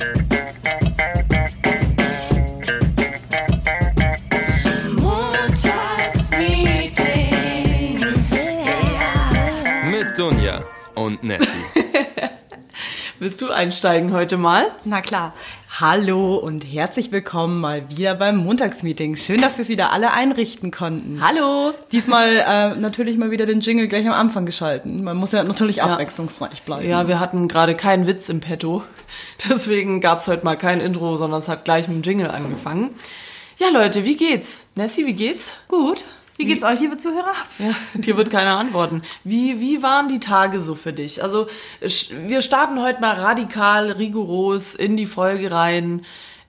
Montagsmeeting. Mit Dunja und Nessie. Willst du einsteigen heute mal? Na klar. Hallo und herzlich willkommen mal wieder beim Montagsmeeting. Schön, dass wir es wieder alle einrichten konnten. Hallo! Diesmal äh, natürlich mal wieder den Jingle gleich am Anfang geschalten. Man muss ja natürlich abwechslungsreich bleiben. Ja, wir hatten gerade keinen Witz im Petto. Deswegen gab's heute mal kein Intro, sondern es hat gleich mit dem Jingle angefangen. Ja, Leute, wie geht's? Nessie, wie geht's? Gut. Wie geht's euch, liebe Zuhörer? Ja, dir wird keiner antworten. Wie, wie waren die Tage so für dich? Also, wir starten heute mal radikal, rigoros in die Folge rein,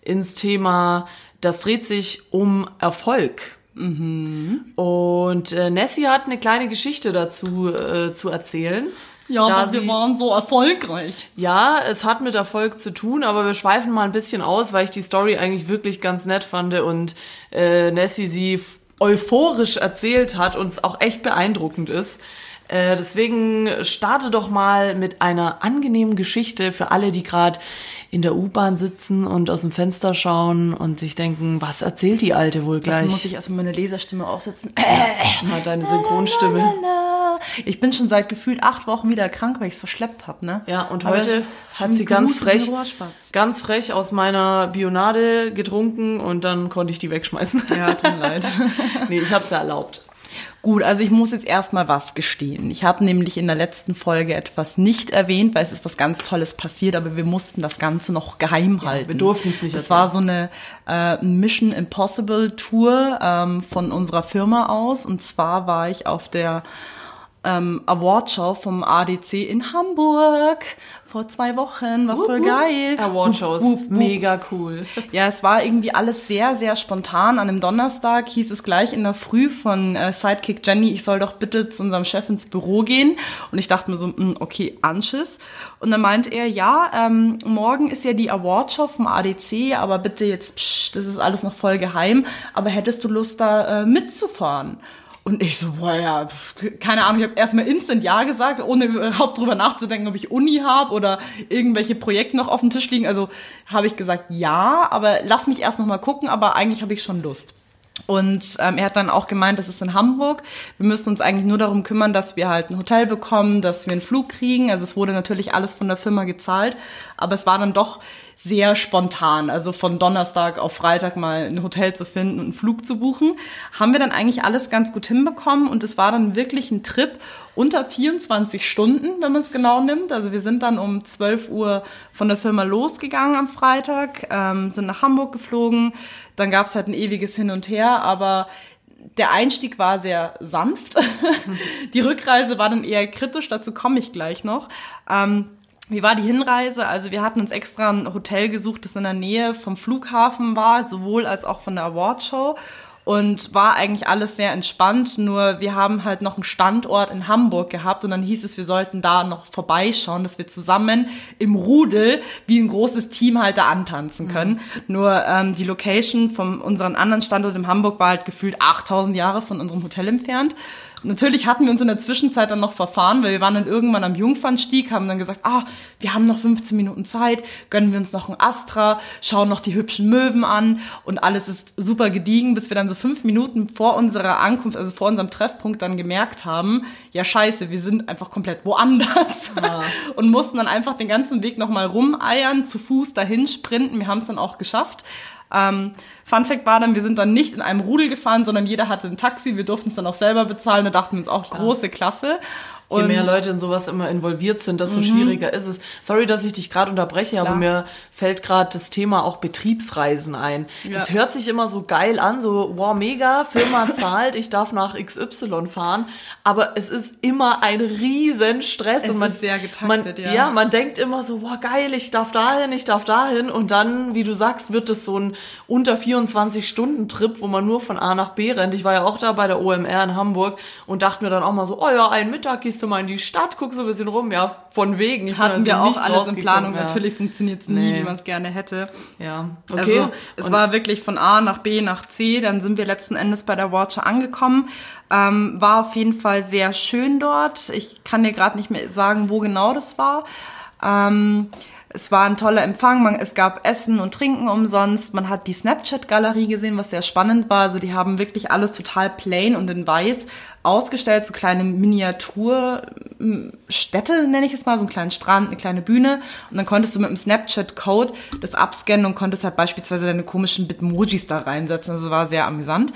ins Thema, das dreht sich um Erfolg. Und äh, Nessie hat eine kleine Geschichte dazu äh, zu erzählen. Ja, Da aber wir sie- waren so erfolgreich. Ja, es hat mit Erfolg zu tun, aber wir schweifen mal ein bisschen aus, weil ich die Story eigentlich wirklich ganz nett fand und äh, Nessie sie euphorisch erzählt hat und es auch echt beeindruckend ist. Äh, deswegen starte doch mal mit einer angenehmen Geschichte für alle, die gerade in der U-Bahn sitzen und aus dem Fenster schauen und sich denken, was erzählt die Alte wohl Dafür gleich? muss ich erstmal meine Leserstimme aufsetzen. Mal deine Synchronstimme. Ich bin schon seit gefühlt acht Wochen wieder krank, weil ich es verschleppt habe, ne? Ja, und Aber heute hat sie ganz frech, ganz frech aus meiner Bionade getrunken und dann konnte ich die wegschmeißen. Ja, tut mir leid. nee, ich hab's ja erlaubt. Gut, also ich muss jetzt erstmal was gestehen. Ich habe nämlich in der letzten Folge etwas nicht erwähnt, weil es ist was ganz Tolles passiert, aber wir mussten das Ganze noch geheim halten. wir durften es nicht Das erzählen. war so eine äh, Mission Impossible Tour ähm, von unserer Firma aus. Und zwar war ich auf der ähm, Awardshow vom ADC in Hamburg vor zwei Wochen. War voll geil. Awardshows, mega cool. Ja, es war irgendwie alles sehr, sehr spontan. An einem Donnerstag hieß es gleich in der Früh von äh, Sidekick Jenny, ich soll doch bitte zu unserem Chef ins Büro gehen. Und ich dachte mir so, mh, okay, Anschiss. Und dann meint er, ja, ähm, morgen ist ja die Awardshow vom ADC, aber bitte jetzt, psch, das ist alles noch voll geheim. Aber hättest du Lust, da äh, mitzufahren? Und ich so, boah, ja, keine Ahnung, ich habe erstmal instant Ja gesagt, ohne überhaupt drüber nachzudenken, ob ich Uni habe oder irgendwelche Projekte noch auf dem Tisch liegen. Also habe ich gesagt, ja, aber lass mich erst noch mal gucken, aber eigentlich habe ich schon Lust. Und ähm, er hat dann auch gemeint, das ist in Hamburg. Wir müssen uns eigentlich nur darum kümmern, dass wir halt ein Hotel bekommen, dass wir einen Flug kriegen. Also es wurde natürlich alles von der Firma gezahlt, aber es war dann doch sehr spontan. Also von Donnerstag auf Freitag mal ein Hotel zu finden und einen Flug zu buchen, haben wir dann eigentlich alles ganz gut hinbekommen und es war dann wirklich ein Trip unter 24 Stunden, wenn man es genau nimmt. Also wir sind dann um 12 Uhr von der Firma losgegangen am Freitag, ähm, sind nach Hamburg geflogen. Dann gab es halt ein ewiges Hin und Her, aber der Einstieg war sehr sanft. die Rückreise war dann eher kritisch, dazu komme ich gleich noch. Ähm, wie war die Hinreise? Also wir hatten uns extra ein Hotel gesucht, das in der Nähe vom Flughafen war, sowohl als auch von der Awardshow. Und war eigentlich alles sehr entspannt, nur wir haben halt noch einen Standort in Hamburg gehabt und dann hieß es, wir sollten da noch vorbeischauen, dass wir zusammen im Rudel wie ein großes Team halt da antanzen können. Nur ähm, die Location von unserem anderen Standort in Hamburg war halt gefühlt 8000 Jahre von unserem Hotel entfernt. Natürlich hatten wir uns in der Zwischenzeit dann noch verfahren, weil wir waren dann irgendwann am Jungfernstieg, haben dann gesagt, ah, wir haben noch 15 Minuten Zeit, gönnen wir uns noch ein Astra, schauen noch die hübschen Möwen an und alles ist super gediegen, bis wir dann so fünf Minuten vor unserer Ankunft, also vor unserem Treffpunkt dann gemerkt haben, ja scheiße, wir sind einfach komplett woanders und mussten dann einfach den ganzen Weg nochmal rumeiern, zu Fuß dahin sprinten, wir haben es dann auch geschafft. Ähm, Fun Fact war dann, wir sind dann nicht in einem Rudel gefahren, sondern jeder hatte ein Taxi. Wir durften es dann auch selber bezahlen. Da dachten wir uns auch, große Klasse. Je Und- Mhm. mehr Leute in sowas immer involviert sind, desto schwieriger ist es. Sorry, dass ich dich gerade unterbreche, aber Klar. mir fällt gerade das Thema auch Betriebsreisen ein. Das Ja. hört sich immer so geil an, so wow, mega, Firma zahlt, ich darf nach XY fahren, aber es ist immer ein riesen Stress Es und man ist sehr getaktet, man, ja. ja, man denkt immer so, wow, geil, ich darf dahin, ich darf dahin und dann, wie du sagst, wird es so ein unter 24 Stunden Trip, wo man nur von A nach B rennt. Ich war ja auch da bei der OMR in Hamburg und dachte mir dann auch mal so, oh ja, einen Mittag gehst du mal in die Stadt, guckst so ein bisschen rum, ja, von wegen. Ich hatten also wir auch nicht alles in Planung. ja. Natürlich funktioniert es nie, Nee. wie man es gerne hätte. Ja, okay. Also es Und- war wirklich von A nach B nach C, dann sind wir letzten Endes bei der Watcher angekommen. Ähm, war auf jeden Fall sehr schön dort. Ich kann dir gerade nicht mehr sagen, wo genau das war. Ähm, Es war ein toller Empfang, man, es gab Essen und Trinken umsonst. Man hat die Snapchat-Galerie gesehen, was sehr spannend war. Also die haben wirklich alles total plain und in weiß ausgestellt, so kleine Miniaturstädte, nenne ich es mal, so einen kleinen Strand, eine kleine Bühne. Und dann konntest du mit dem Snapchat-Code das abscannen und konntest halt beispielsweise deine komischen Bitmojis da reinsetzen. Also war sehr amüsant.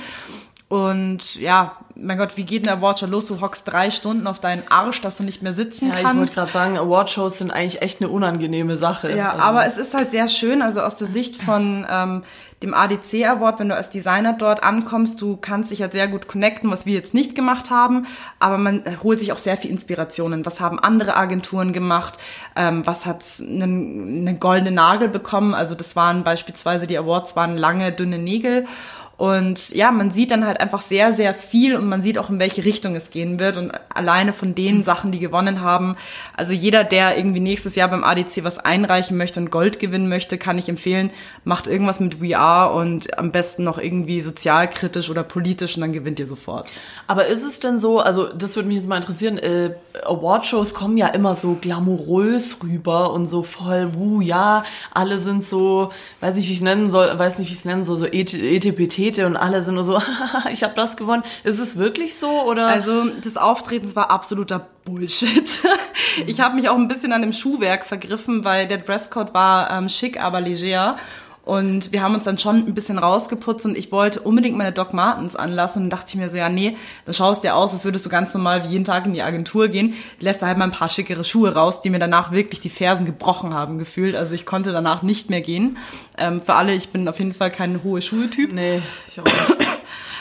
Und ja, mein Gott, wie geht ein Awardshow los? Du hockst drei Stunden auf deinen Arsch, dass du nicht mehr sitzen ja, kannst. ich wollte gerade sagen, Awardshows sind eigentlich echt eine unangenehme Sache. Ja, Also- aber es ist halt sehr schön, also aus der Sicht von ähm, dem ADC Award, wenn du als Designer dort ankommst, du kannst dich halt sehr gut connecten, was wir jetzt nicht gemacht haben, aber man holt sich auch sehr viel Inspirationen. Was haben andere Agenturen gemacht? Ähm, was hat einen, einen goldenen Nagel bekommen? Also das waren beispielsweise, die Awards waren lange, dünne Nägel. Und ja, man sieht dann halt einfach sehr, sehr viel und man sieht auch, in welche Richtung es gehen wird. Und alleine von den Sachen, die gewonnen haben, also jeder, der irgendwie nächstes Jahr beim ADC was einreichen möchte und Gold gewinnen möchte, kann ich empfehlen, macht irgendwas mit VR und am besten noch irgendwie sozialkritisch oder politisch und dann gewinnt ihr sofort. Aber ist es denn so, also das würde mich jetzt mal interessieren, äh, Awardshows kommen ja immer so glamourös rüber und so voll, wuh, ja, alle sind so, weiß nicht, wie ich es nennen soll, weiß nicht, wie ich es nennen soll, so Et- Etepetete und alle sind nur so, ich habe das gewonnen. Ist es wirklich so oder? Also das Auftreten war absoluter Bullshit. Ich habe mich auch ein bisschen an dem Schuhwerk vergriffen, weil der Dresscode war ähm, schick, aber leger. Und wir haben uns dann schon ein bisschen rausgeputzt und ich wollte unbedingt meine Doc Martens anlassen und dachte ich mir so, ja nee, dann schaust dir aus, als würdest du ganz normal wie jeden Tag in die Agentur gehen, lässt da halt mal ein paar schickere Schuhe raus, die mir danach wirklich die Fersen gebrochen haben gefühlt. Also ich konnte danach nicht mehr gehen. Ähm, für alle, ich bin auf jeden Fall kein hohe Schuhe-Typ. nee, ich auch nicht.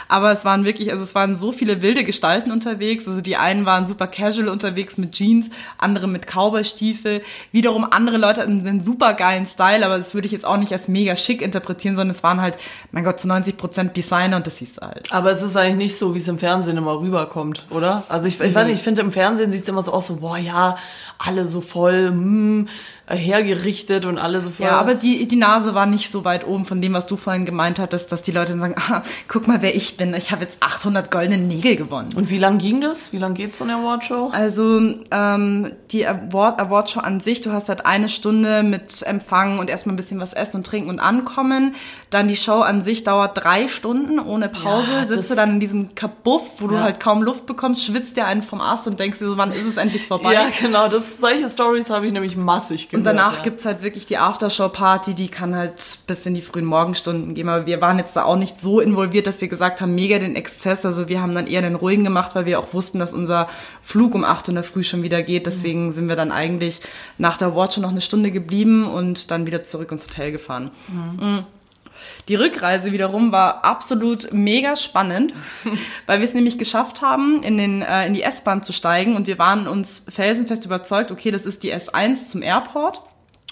Aber es waren wirklich, also es waren so viele wilde Gestalten unterwegs. Also die einen waren super casual unterwegs mit Jeans, andere mit Cowboy-Stiefel. Wiederum andere Leute hatten einen super geilen Style, aber das würde ich jetzt auch nicht als mega schick interpretieren, sondern es waren halt, mein Gott, zu 90 Prozent Designer und das hieß halt. Aber es ist eigentlich nicht so, wie es im Fernsehen immer rüberkommt, oder? Also ich, ich weiß nicht, ich finde im Fernsehen sieht es immer so aus, so, boah, ja, alle so voll, hm, hergerichtet und alle so voll. Ja, aber die, die Nase war nicht so weit oben von dem, was du vorhin gemeint hattest, dass die Leute dann sagen, ah, guck mal, wer ich bin. Ich habe jetzt 800 goldene Nägel gewonnen. und wie lang ging das? Wie lang geht so eine Awardshow? Also ähm, die Award, Awardshow an sich, du hast halt eine Stunde mit Empfang und erstmal ein bisschen was essen und trinken und ankommen. Dann die Show an sich dauert drei Stunden ohne Pause. Ja, du dann in diesem Kabuff, wo du Ja. halt kaum Luft bekommst, schwitzt dir einen vom Ast und denkst dir so, wann ist es endlich vorbei? Ja, genau. Das, solche Stories habe ich nämlich massig gehört. Und danach ja. gibt's halt wirklich die Aftershow-Party, die kann halt bis in die frühen Morgenstunden gehen. Aber wir waren jetzt da auch nicht so involviert, dass wir gesagt haben, mega den Exzess. Also wir haben dann eher den ruhigen gemacht, weil wir auch wussten, dass unser Flug um 8 Uhr in der Früh schon wieder geht. Deswegen sind wir dann eigentlich nach der Award schon noch eine Stunde geblieben und dann wieder zurück ins Hotel gefahren. Mhm. Die Rückreise wiederum war absolut mega spannend, weil wir es nämlich geschafft haben, in, den, äh, in die S-Bahn zu steigen und wir waren uns felsenfest überzeugt, okay, das ist die S1 zum Airport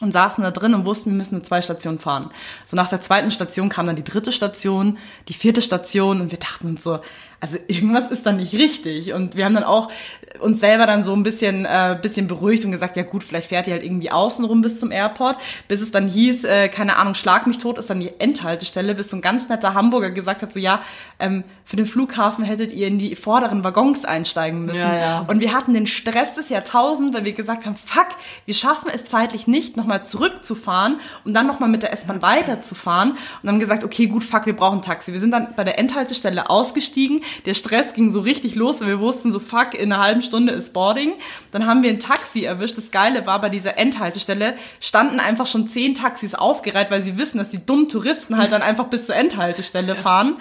und saßen da drin und wussten, wir müssen nur zwei Stationen fahren. So nach der zweiten Station kam dann die dritte Station, die vierte Station und wir dachten uns so, also irgendwas ist da nicht richtig. Und wir haben dann auch uns selber dann so ein bisschen, äh, bisschen beruhigt und gesagt, ja gut, vielleicht fährt ihr halt irgendwie außen rum bis zum Airport, bis es dann hieß, äh, keine Ahnung, schlag mich tot ist dann die Endhaltestelle, bis so ein ganz netter Hamburger gesagt hat, so ja, ähm, für den Flughafen hättet ihr in die vorderen Waggons einsteigen müssen. Ja, ja. Und wir hatten den Stress des Jahrtausends, weil wir gesagt haben, fuck, wir schaffen es zeitlich nicht, nochmal zurückzufahren und dann nochmal mit der S-Bahn weiterzufahren. Und haben gesagt, okay, gut, fuck, wir brauchen ein Taxi. Wir sind dann bei der Endhaltestelle ausgestiegen. Der Stress ging so richtig los, weil wir wussten, so fuck, in einer halben Stunde ist Boarding. Dann haben wir ein Taxi erwischt. Das Geile war, bei dieser Endhaltestelle standen einfach schon zehn Taxis aufgereiht, weil sie wissen, dass die dummen Touristen halt dann einfach bis zur Endhaltestelle fahren.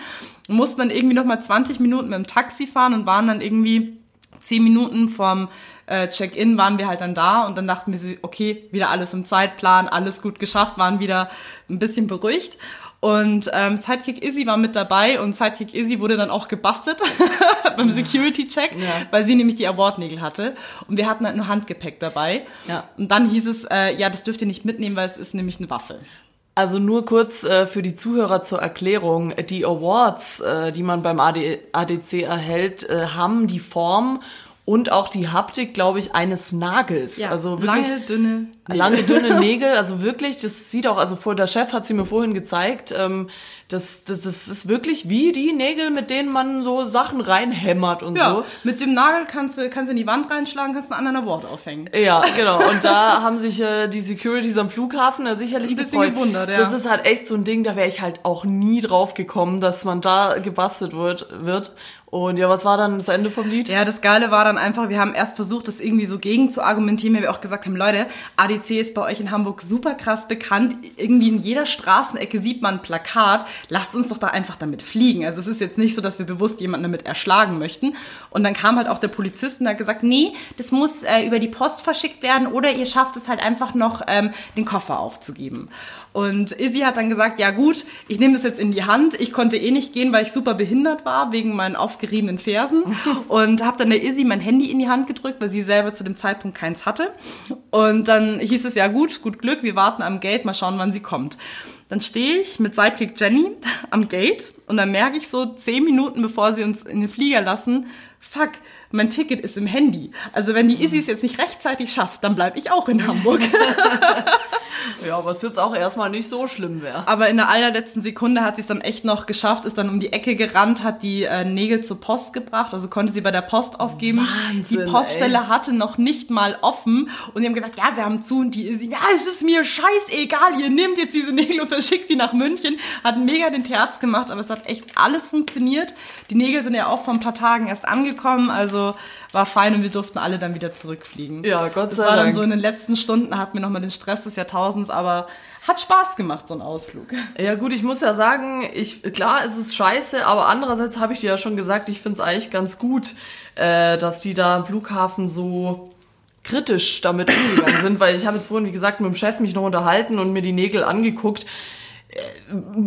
Und mussten dann irgendwie nochmal 20 Minuten mit dem Taxi fahren und waren dann irgendwie zehn Minuten vom äh, Check-in waren wir halt dann da und dann dachten wir, so, okay, wieder alles im Zeitplan, alles gut geschafft, waren wieder ein bisschen beruhigt. Und ähm, Sidekick Izzy war mit dabei und Sidekick Izzy wurde dann auch gebastelt beim Security-Check, Ja. weil sie nämlich die Award-Nägel hatte. Und wir hatten halt nur Handgepäck dabei. Ja. Und dann hieß es, äh, ja, das dürft ihr nicht mitnehmen, weil es ist nämlich eine Waffe. Also nur kurz äh, für die Zuhörer zur Erklärung. Die Awards, äh, die man beim AD, ADC erhält, äh, haben die Form und auch die Haptik, glaube ich, eines Nagels. also wirklich lange, dünne Lange, dünne Nägel, also wirklich, das sieht auch, also vor der Chef hat sie mir vorhin gezeigt, ähm, das, das, das ist wirklich wie die Nägel, mit denen man so Sachen reinhämmert und Ja, so. mit dem Nagel kannst du, kannst du in die Wand reinschlagen, kannst einen anderen Award aufhängen. Ja, genau. Und da haben sich äh, die Securities am Flughafen äh, sicherlich Ein bisschen gefreut. gewundert, ja. Das ist halt echt so ein Ding, da wäre ich halt auch nie drauf gekommen, dass man da gebastelt wird. wird. Und ja, was war dann das Ende vom Lied? Ja, das Geile war dann einfach, wir haben erst versucht, das irgendwie so gegen zu argumentieren, weil wir auch gesagt haben, Leute, ADC ist bei euch in Hamburg super krass bekannt. Irgendwie in jeder Straßenecke sieht man ein Plakat. Lasst uns doch da einfach damit fliegen. Also es ist jetzt nicht so, dass wir bewusst jemanden damit erschlagen möchten. Und dann kam halt auch der Polizist und hat gesagt, nee, das muss äh, über die Post verschickt werden oder ihr schafft es halt einfach noch, ähm, den Koffer aufzugeben. Und Izzy hat dann gesagt, ja gut, ich nehme das jetzt in die Hand. Ich konnte eh nicht gehen, weil ich super behindert war wegen meinen aufgeriebenen Fersen und habe dann der Izzy mein Handy in die Hand gedrückt, weil sie selber zu dem Zeitpunkt keins hatte. Und dann hieß es ja gut, gut Glück, wir warten am Gate, mal schauen, wann sie kommt. Dann stehe ich mit Sidekick Jenny am Gate und dann merke ich so zehn Minuten, bevor sie uns in den Flieger lassen, fuck, mein Ticket ist im Handy. Also wenn die Izzy es jetzt nicht rechtzeitig schafft, dann bleibe ich auch in Hamburg. Ja, was jetzt auch erstmal nicht so schlimm wäre. Aber in der allerletzten Sekunde hat sie es dann echt noch geschafft, ist dann um die Ecke gerannt, hat die äh, Nägel zur Post gebracht, also konnte sie bei der Post aufgeben. Wahnsinn, die Poststelle ey. hatte noch nicht mal offen und die haben gesagt, ja, wir haben zu und die, sie, ja, es ist mir scheißegal, ihr nehmt jetzt diese Nägel und verschickt die nach München. Hat mega den Terz gemacht, aber es hat echt alles funktioniert. Die Nägel sind ja auch vor ein paar Tagen erst angekommen, also war fein und wir durften alle dann wieder zurückfliegen. Ja, Gott Das sei war dann Dank. so in den letzten Stunden, hatten wir nochmal den Stress des Jahrtausends, aber hat Spaß gemacht, so ein Ausflug. Ja gut, ich muss ja sagen, ich klar, es ist scheiße, aber andererseits habe ich dir ja schon gesagt, ich finde es eigentlich ganz gut, äh, dass die da am Flughafen so kritisch damit umgegangen sind, weil ich habe jetzt vorhin, wie gesagt, mit dem Chef mich noch unterhalten und mir die Nägel angeguckt.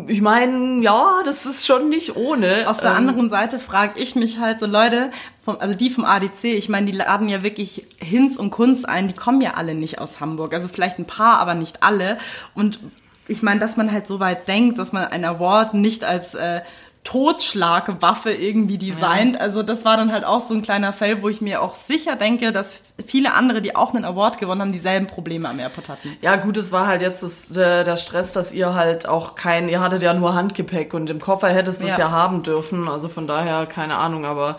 Ich meine, ja, das ist schon nicht ohne. Auf der Ähm, anderen Seite frage ich mich halt so, Leute, vom, also die vom ADC, ich meine, die laden ja wirklich Hinz und Kunz ein, die kommen ja alle nicht aus Hamburg. Also vielleicht ein paar, aber nicht alle. Und ich meine, dass man halt so weit denkt, dass man ein Award nicht als äh, Totschlagwaffe irgendwie designt. Also das war dann halt auch so ein kleiner Fell, wo ich mir auch sicher denke, dass viele andere, die auch einen Award gewonnen haben, dieselben Probleme am Airport hatten. Ja, gut, es war halt jetzt das, der, der Stress, dass ihr halt auch kein, ihr hattet ja nur Handgepäck und im Koffer hättest du es Ja. ja haben dürfen. Also von daher, keine Ahnung, aber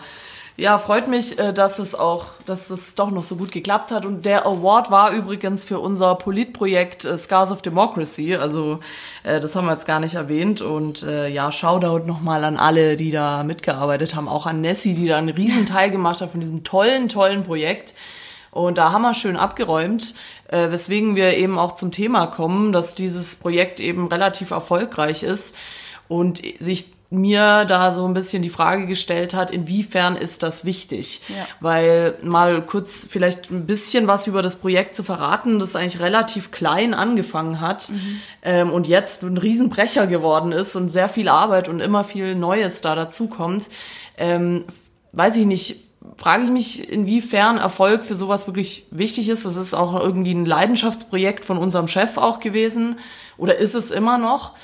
ja, freut mich, äh, dass es auch, dass es doch noch so gut geklappt hat. Und der Award war übrigens für unser Politprojekt äh, Scars of Democracy. Also äh, das haben wir jetzt gar nicht erwähnt. Und ja, Shoutout nochmal an alle, die da mitgearbeitet haben. Auch an Nessie, die da einen riesen Teil gemacht hat von diesem tollen, tollen Projekt. Und da haben wir schön abgeräumt, äh, weswegen wir eben auch zum Thema kommen, dass dieses Projekt eben relativ erfolgreich ist und sich mir da so ein bisschen die Frage gestellt hat, inwiefern ist das wichtig? Ja. Weil mal kurz vielleicht ein bisschen was über das Projekt zu verraten, das eigentlich relativ klein angefangen hat ähm, und jetzt ein Riesenbrecher geworden ist und sehr viel Arbeit und immer viel Neues da dazu kommt. Ähm, weiß ich nicht, frage ich mich, inwiefern Erfolg für sowas wirklich wichtig ist. Das ist auch irgendwie ein Leidenschaftsprojekt von unserem Chef auch gewesen oder ist es immer noch.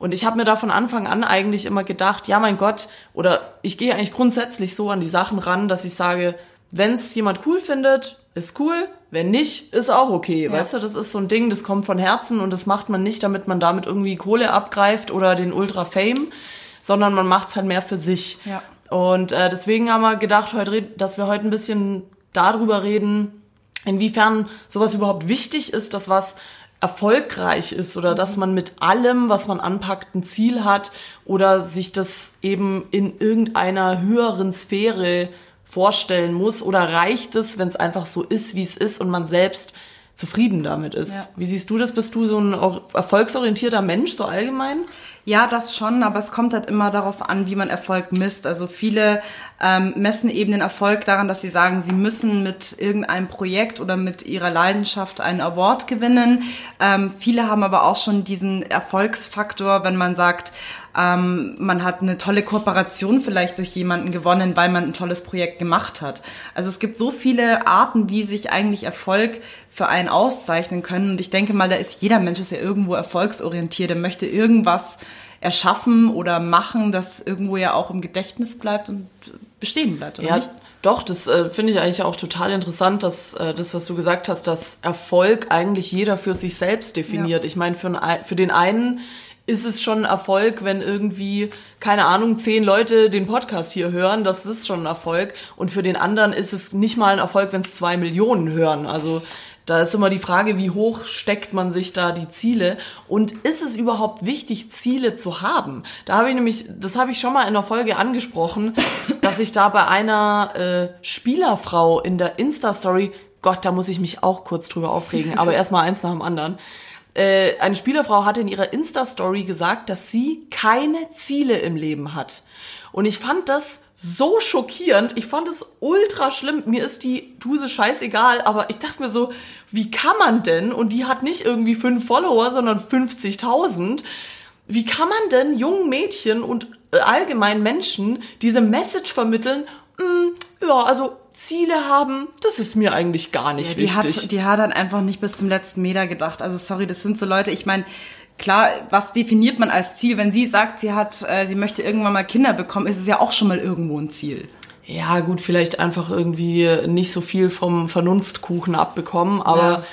Und ich habe mir da von Anfang an eigentlich immer gedacht, ja mein Gott, oder ich gehe eigentlich grundsätzlich so an die Sachen ran, dass ich sage, wenn es jemand cool findet, ist cool, wenn nicht, ist auch okay. Weißt du, das ist so ein Ding, das kommt von Herzen und das macht man nicht, damit man damit irgendwie Kohle abgreift oder den Ultra Fame, sondern man macht's halt mehr für sich. Ja. Und äh, deswegen haben wir gedacht, heute, dass wir heute ein bisschen darüber reden, inwiefern sowas überhaupt wichtig ist, dass was erfolgreich ist oder dass man mit allem, was man anpackt, ein Ziel hat oder sich das eben in irgendeiner höheren Sphäre vorstellen muss oder reicht es, wenn es einfach so ist, wie es ist und man selbst zufrieden damit ist. Ja. Wie siehst du das? Bist du so ein or- erfolgsorientierter Mensch, so allgemein? Ja, das schon, aber es kommt halt immer darauf an, wie man Erfolg misst. Also viele ähm, messen eben den Erfolg daran, dass sie sagen, sie müssen mit irgendeinem Projekt oder mit ihrer Leidenschaft einen Award gewinnen. Ähm, viele haben aber auch schon diesen Erfolgsfaktor, wenn man sagt, ähm, man hat eine tolle Kooperation vielleicht durch jemanden gewonnen, weil man ein tolles Projekt gemacht hat. Also es gibt so viele Arten, wie sich eigentlich Erfolg für einen auszeichnen können. Und ich denke mal, da ist jeder Mensch ist ja irgendwo erfolgsorientiert. Er möchte irgendwas erschaffen oder machen, das irgendwo ja auch im Gedächtnis bleibt und bestehen bleibt, oder Ja, nicht? Doch, das äh, finde ich eigentlich auch total interessant, dass äh, das, was du gesagt hast, dass Erfolg eigentlich jeder für sich selbst definiert. Ja. Ich meine, für, für den einen ist es schon ein Erfolg, wenn irgendwie, keine Ahnung, zehn Leute den Podcast hier hören. Das ist schon ein Erfolg. Und für den anderen ist es nicht mal ein Erfolg, wenn es zwei Millionen hören. Also da ist immer die Frage, wie hoch steckt man sich da die Ziele und ist es überhaupt wichtig, Ziele zu haben? Da habe ich nämlich, das habe ich schon mal in der Folge angesprochen, dass ich da bei einer äh, Spielerfrau in der Insta-Story, Gott, da muss ich mich auch kurz drüber aufregen, aber erstmal eins nach dem anderen. Äh, eine Spielerfrau hatte in ihrer Insta-Story gesagt, dass sie keine Ziele im Leben hat. Und ich fand das so schockierend. Ich fand es ultra schlimm. Mir ist die Duse scheißegal, aber ich dachte mir so, wie kann man denn? Und die hat nicht irgendwie fünf Follower, sondern 50.000. Wie kann man denn jungen Mädchen und allgemein Menschen diese Message vermitteln? Hm, ja, also Ziele haben, das ist mir eigentlich gar nicht ja, die wichtig. Hat, die hat dann einfach nicht bis zum letzten Meter gedacht. Also sorry, das sind so Leute, ich meine, klar, was definiert man als Ziel? Wenn sie sagt, sie hat, äh, sie möchte irgendwann mal Kinder bekommen, ist es ja auch schon mal irgendwo ein Ziel. Ja, gut, vielleicht einfach irgendwie nicht so viel vom Vernunftkuchen abbekommen, aber ja.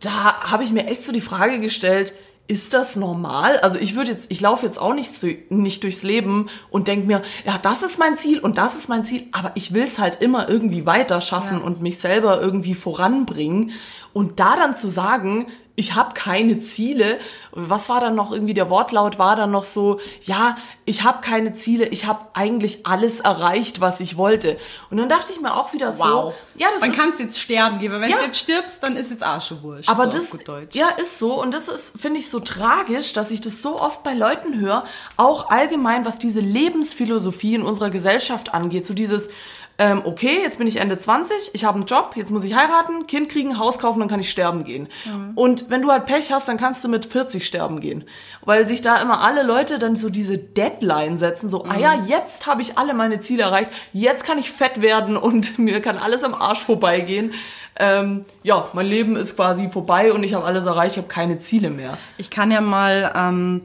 da habe ich mir echt so die Frage gestellt, ist das normal? Also ich würde jetzt, ich laufe jetzt auch nicht, zu, nicht durchs Leben und denke mir, ja, das ist mein Ziel und das ist mein Ziel, aber ich will es halt immer irgendwie weiter schaffen ja. und mich selber irgendwie voranbringen. Und da dann zu sagen, ich habe keine Ziele. Was war dann noch irgendwie der Wortlaut war dann noch so, ja, ich habe keine Ziele, ich habe eigentlich alles erreicht, was ich wollte. Und dann dachte ich mir auch wieder so, wow. ja, das Man kann es jetzt sterben geben, wenn ja, du jetzt stirbst, dann ist jetzt Arschewurscht. Aber so das ja ist so und das ist finde ich so tragisch, dass ich das so oft bei Leuten höre, auch allgemein was diese Lebensphilosophie in unserer Gesellschaft angeht, so dieses ähm, okay, jetzt bin ich Ende 20, ich habe einen Job, jetzt muss ich heiraten, Kind kriegen, Haus kaufen, dann kann ich sterben gehen. Mhm. Und wenn du halt Pech hast, dann kannst du mit 40 sterben gehen. Weil sich da immer alle Leute dann so diese Deadline setzen, so, mhm. ah ja, mhm. jetzt habe ich alle meine Ziele erreicht, jetzt kann ich fett werden und mir kann alles am Arsch vorbeigehen. Ähm, ja, mein Leben ist quasi vorbei und ich habe alles erreicht, ich habe keine Ziele mehr. Ich kann ja mal... Ähm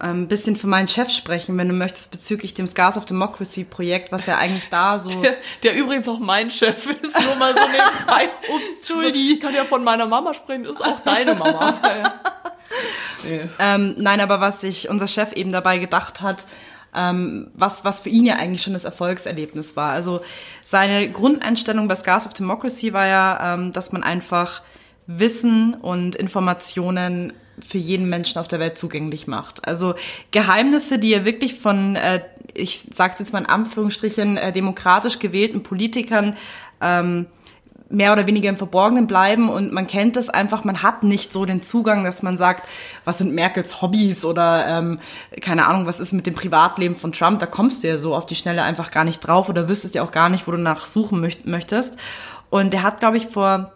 ein bisschen für meinen Chef sprechen, wenn du möchtest, bezüglich dem Scars of Democracy Projekt, was ja eigentlich da so. Der, der übrigens auch mein Chef ist, nur mal so nebenbei. Ups, Entschuldigung. So, kann ja von meiner Mama sprechen, ist auch deine Mama. nee. ähm, nein, aber was sich unser Chef eben dabei gedacht hat, ähm, was, was für ihn ja eigentlich schon das Erfolgserlebnis war. Also seine Grundeinstellung bei Scars of Democracy war ja, ähm, dass man einfach Wissen und Informationen für jeden Menschen auf der Welt zugänglich macht. Also Geheimnisse, die er wirklich von, äh, ich sage jetzt mal in Anführungsstrichen, äh, demokratisch gewählten Politikern ähm, mehr oder weniger im Verborgenen bleiben und man kennt es einfach, man hat nicht so den Zugang, dass man sagt, was sind Merkels Hobbys oder ähm, keine Ahnung, was ist mit dem Privatleben von Trump, da kommst du ja so auf die Schnelle einfach gar nicht drauf oder wüsstest ja auch gar nicht, wo du nachsuchen möchtest. Und er hat, glaube ich, vor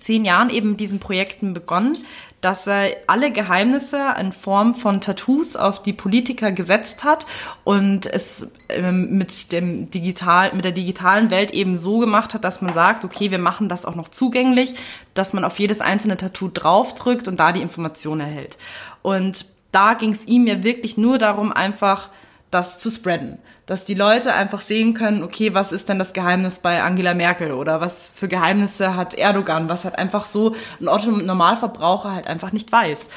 zehn Jahren eben mit diesen Projekten begonnen, dass er alle Geheimnisse in Form von Tattoos auf die Politiker gesetzt hat und es ähm, mit dem digital, mit der digitalen Welt eben so gemacht hat, dass man sagt, okay, wir machen das auch noch zugänglich, dass man auf jedes einzelne Tattoo draufdrückt und da die Information erhält. Und da ging es ihm ja wirklich nur darum, einfach das zu spreaden. Dass die Leute einfach sehen können, okay, was ist denn das Geheimnis bei Angela Merkel oder was für Geheimnisse hat Erdogan, was halt einfach so ein Otto Normalverbraucher halt einfach nicht weiß.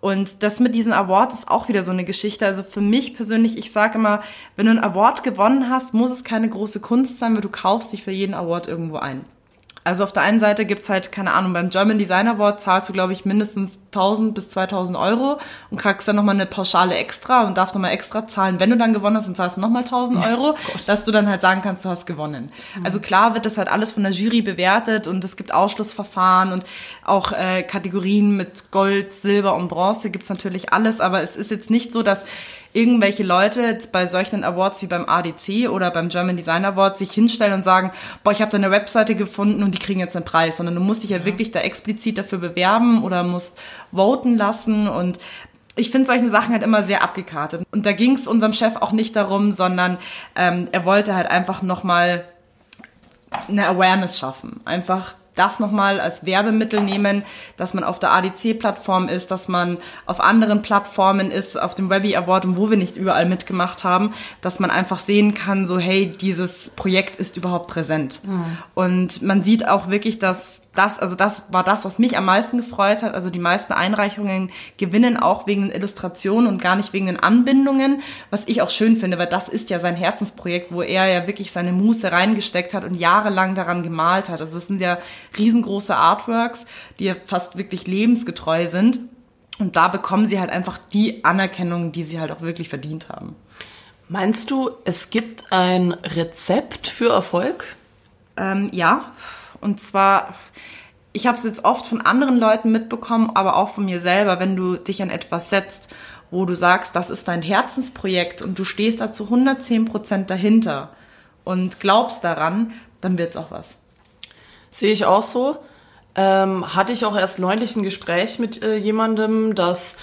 Und das mit diesen Awards ist auch wieder so eine Geschichte. Also für mich persönlich, ich sage immer, wenn du einen Award gewonnen hast, muss es keine große Kunst sein, weil du kaufst dich für jeden Award irgendwo ein. Also auf der einen Seite gibt's halt, keine Ahnung, beim German Design Award zahlst du, glaube ich, mindestens 1000 bis 2000 Euro und kriegst dann nochmal eine Pauschale extra und darfst nochmal extra zahlen. Wenn du dann gewonnen hast, dann zahlst du nochmal 1000 Euro, oh dass du dann halt sagen kannst, du hast gewonnen. Mhm. Also klar wird das halt alles von der Jury bewertet und es gibt Ausschlussverfahren und auch äh, Kategorien mit Gold, Silber und Bronze gibt's natürlich alles, aber es ist jetzt nicht so, dass irgendwelche Leute jetzt bei solchen Awards wie beim ADC oder beim German Design Award sich hinstellen und sagen, boah, ich habe da eine Webseite gefunden und die kriegen jetzt einen Preis, sondern du musst dich ja, ja. wirklich da explizit dafür bewerben oder musst voten lassen und ich finde solche Sachen halt immer sehr abgekartet. Und da ging es unserem Chef auch nicht darum, sondern ähm, er wollte halt einfach nochmal eine Awareness schaffen. Einfach das nochmal als Werbemittel nehmen, dass man auf der ADC-Plattform ist, dass man auf anderen Plattformen ist, auf dem Webby Award und wo wir nicht überall mitgemacht haben, dass man einfach sehen kann, so hey, dieses Projekt ist überhaupt präsent. Mhm. Und man sieht auch wirklich, dass das, also das war das, was mich am meisten gefreut hat. Also die meisten Einreichungen gewinnen auch wegen den Illustrationen und gar nicht wegen den Anbindungen, was ich auch schön finde, weil das ist ja sein Herzensprojekt, wo er ja wirklich seine Muße reingesteckt hat und jahrelang daran gemalt hat. Also es sind ja riesengroße Artworks, die ja fast wirklich lebensgetreu sind. Und da bekommen sie halt einfach die Anerkennung, die sie halt auch wirklich verdient haben. Meinst du, es gibt ein Rezept für Erfolg? Ähm, ja, und zwar, ich habe es jetzt oft von anderen Leuten mitbekommen, aber auch von mir selber, wenn du dich an etwas setzt, wo du sagst, das ist dein Herzensprojekt und du stehst da zu 110 Prozent dahinter und glaubst daran, dann wird's auch was. Sehe ich auch so. Ähm, hatte ich auch erst neulich ein Gespräch mit äh, jemandem, dass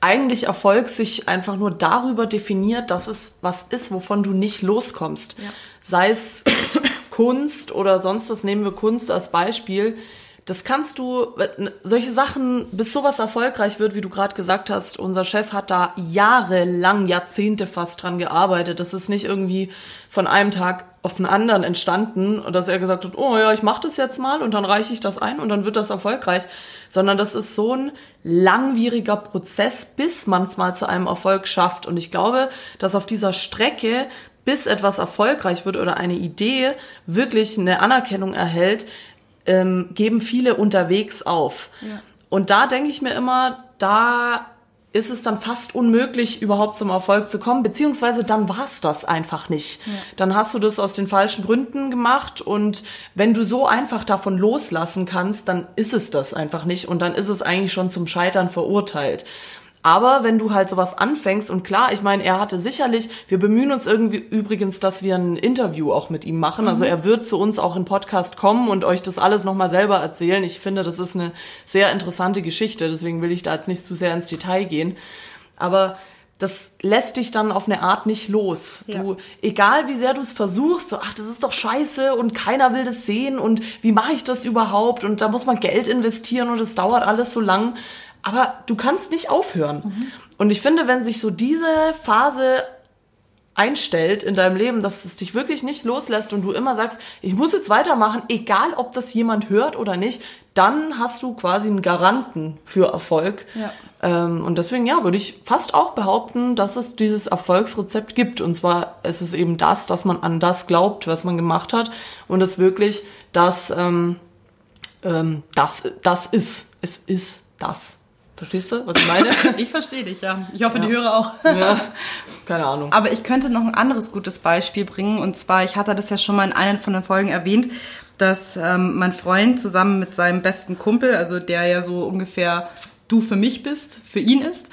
eigentlich Erfolg sich einfach nur darüber definiert, dass es was ist, wovon du nicht loskommst. Ja. Sei es Kunst oder sonst was, nehmen wir Kunst als Beispiel. Das kannst du, solche Sachen, bis sowas erfolgreich wird, wie du gerade gesagt hast, unser Chef hat da jahrelang, Jahrzehnte fast dran gearbeitet. Das ist nicht irgendwie von einem Tag auf den anderen entstanden, dass er gesagt hat, oh ja, ich mache das jetzt mal und dann reiche ich das ein und dann wird das erfolgreich, sondern das ist so ein langwieriger Prozess, bis man es mal zu einem Erfolg schafft. Und ich glaube, dass auf dieser Strecke bis etwas erfolgreich wird oder eine Idee wirklich eine Anerkennung erhält, ähm, geben viele unterwegs auf. Ja. Und da denke ich mir immer, da ist es dann fast unmöglich, überhaupt zum Erfolg zu kommen, beziehungsweise dann war es das einfach nicht. Ja. Dann hast du das aus den falschen Gründen gemacht und wenn du so einfach davon loslassen kannst, dann ist es das einfach nicht und dann ist es eigentlich schon zum Scheitern verurteilt. Aber wenn du halt sowas anfängst und klar, ich meine, er hatte sicherlich, wir bemühen uns irgendwie übrigens, dass wir ein Interview auch mit ihm machen. Also mhm. er wird zu uns auch in Podcast kommen und euch das alles nochmal selber erzählen. Ich finde, das ist eine sehr interessante Geschichte, deswegen will ich da jetzt nicht zu sehr ins Detail gehen. Aber das lässt dich dann auf eine Art nicht los. Ja. Du, egal wie sehr du es versuchst, so, ach, das ist doch scheiße und keiner will das sehen und wie mache ich das überhaupt? Und da muss man Geld investieren und es dauert alles so lang aber du kannst nicht aufhören. Mhm. Und ich finde, wenn sich so diese Phase einstellt in deinem Leben, dass es dich wirklich nicht loslässt und du immer sagst, ich muss jetzt weitermachen, egal ob das jemand hört oder nicht, dann hast du quasi einen Garanten für Erfolg. Ja. Ähm, und deswegen, ja, würde ich fast auch behaupten, dass es dieses Erfolgsrezept gibt. Und zwar ist es eben das, dass man an das glaubt, was man gemacht hat und es wirklich das, ähm, ähm, das, das ist. Es ist das. Verstehst du, was ich meine? ich verstehe dich, ja. Ich hoffe, ja. die Hörer auch. ja, keine Ahnung. Aber ich könnte noch ein anderes gutes Beispiel bringen. Und zwar, ich hatte das ja schon mal in einer von den Folgen erwähnt, dass ähm, mein Freund zusammen mit seinem besten Kumpel, also der ja so ungefähr du für mich bist, für ihn ist.